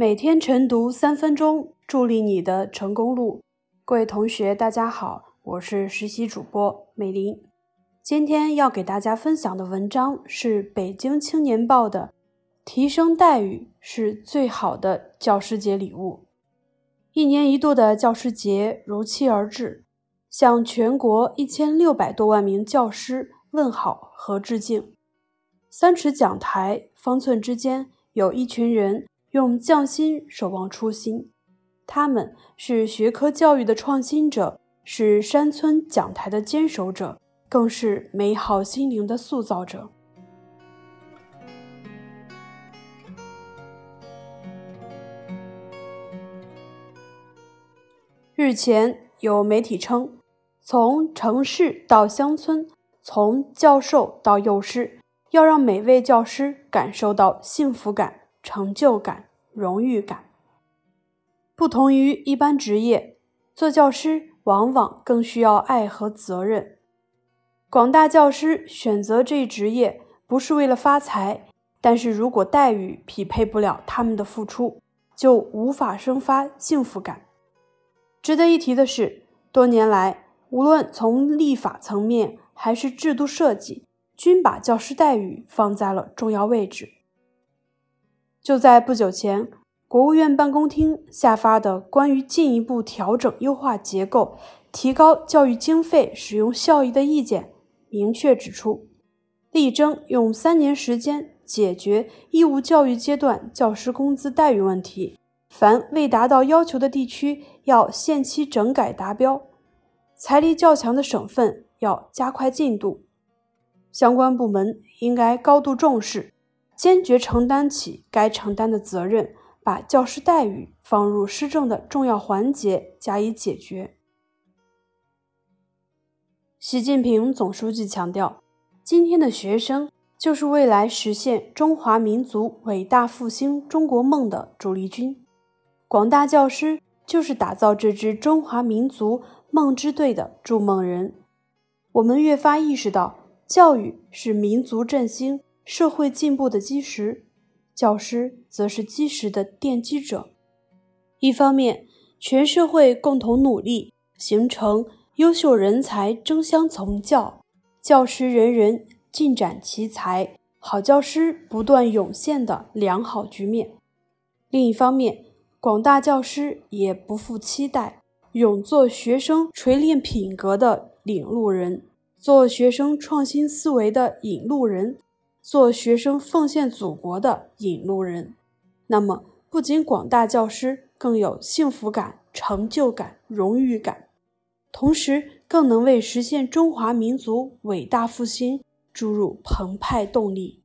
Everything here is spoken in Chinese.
每天晨读三分钟，助力你的成功路。各位同学，大家好，我是实习主播美玲。今天要给大家分享的文章是北京青年报的《提升待遇是最好的教师节礼物》。一年一度的教师节如期而至，向全国一千六百多万名教师问好和致敬。三尺讲台，方寸之间，有一群人。用匠心守望初心，他们是学科教育的创新者，是山村讲台的坚守者，更是美好心灵的塑造者。日前有媒体称，从城市到乡村，从教授到幼师，要让每位教师感受到幸福感。成就感、荣誉感，不同于一般职业，做教师往往更需要爱和责任。广大教师选择这一职业不是为了发财，但是如果待遇匹配不了他们的付出，就无法生发幸福感。值得一提的是，多年来，无论从立法层面还是制度设计，均把教师待遇放在了重要位置。就在不久前，国务院办公厅下发的关于进一步调整优化结构、提高教育经费使用效益的意见，明确指出，力争用三年时间解决义务教育阶段教师工资待遇问题。凡未达到要求的地区，要限期整改达标；财力较强的省份要加快进度。相关部门应该高度重视。坚决承担起该承担的责任，把教师待遇放入施政的重要环节加以解决。习近平总书记强调，今天的学生就是未来实现中华民族伟大复兴中国梦的主力军，广大教师就是打造这支中华民族梦之队的筑梦人。我们越发意识到，教育是民族振兴。社会进步的基石，教师则是基石的奠基者。一方面，全社会共同努力，形成优秀人才争相从教，教师人人尽展其才，好教师不断涌现的良好局面；另一方面，广大教师也不负期待，勇做学生锤炼品格的领路人，做学生创新思维的引路人。做学生奉献祖国的引路人，那么不仅广大教师更有幸福感、成就感、荣誉感，同时更能为实现中华民族伟大复兴注入澎湃动力。